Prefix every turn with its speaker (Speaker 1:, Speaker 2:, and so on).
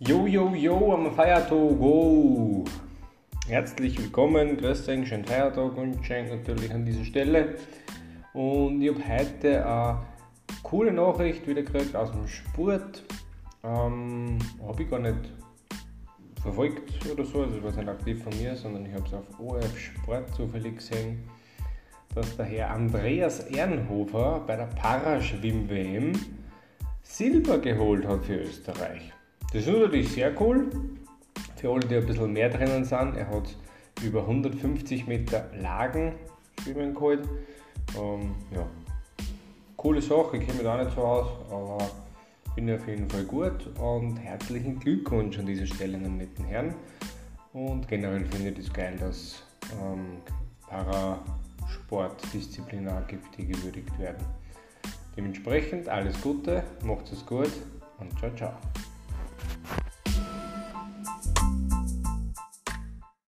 Speaker 1: Jo, jo, jo, am Feiertag, oh. Herzlich willkommen, grüß euch, schönen Feiertag und schenkt natürlich an dieser Stelle. Und ich habe heute eine coole Nachricht wieder gekriegt aus dem Sport. Ähm, habe ich gar nicht verfolgt oder so, also es war nicht aktiv von mir, sondern ich habe es auf ORF Sport zufällig gesehen, dass der Herr Andreas Ehrenhofer bei der Paraschwimm-WM Silber geholt hat für Österreich. Das ist natürlich sehr cool. Für alle, die ein bisschen mehr drinnen sind, er hat über 150 Meter Lagen schwimmen geholt. Ähm, ja, coole Sache, ich kenne mich da nicht so aus, aber ich auf jeden Fall gut und herzlichen Glückwunsch an dieser Stelle an den netten Herrn. Und generell finde ich das geil, dass ähm, Parasportdisziplinen gibt, die gewürdigt werden. Dementsprechend alles Gute, macht es gut und ciao, ciao.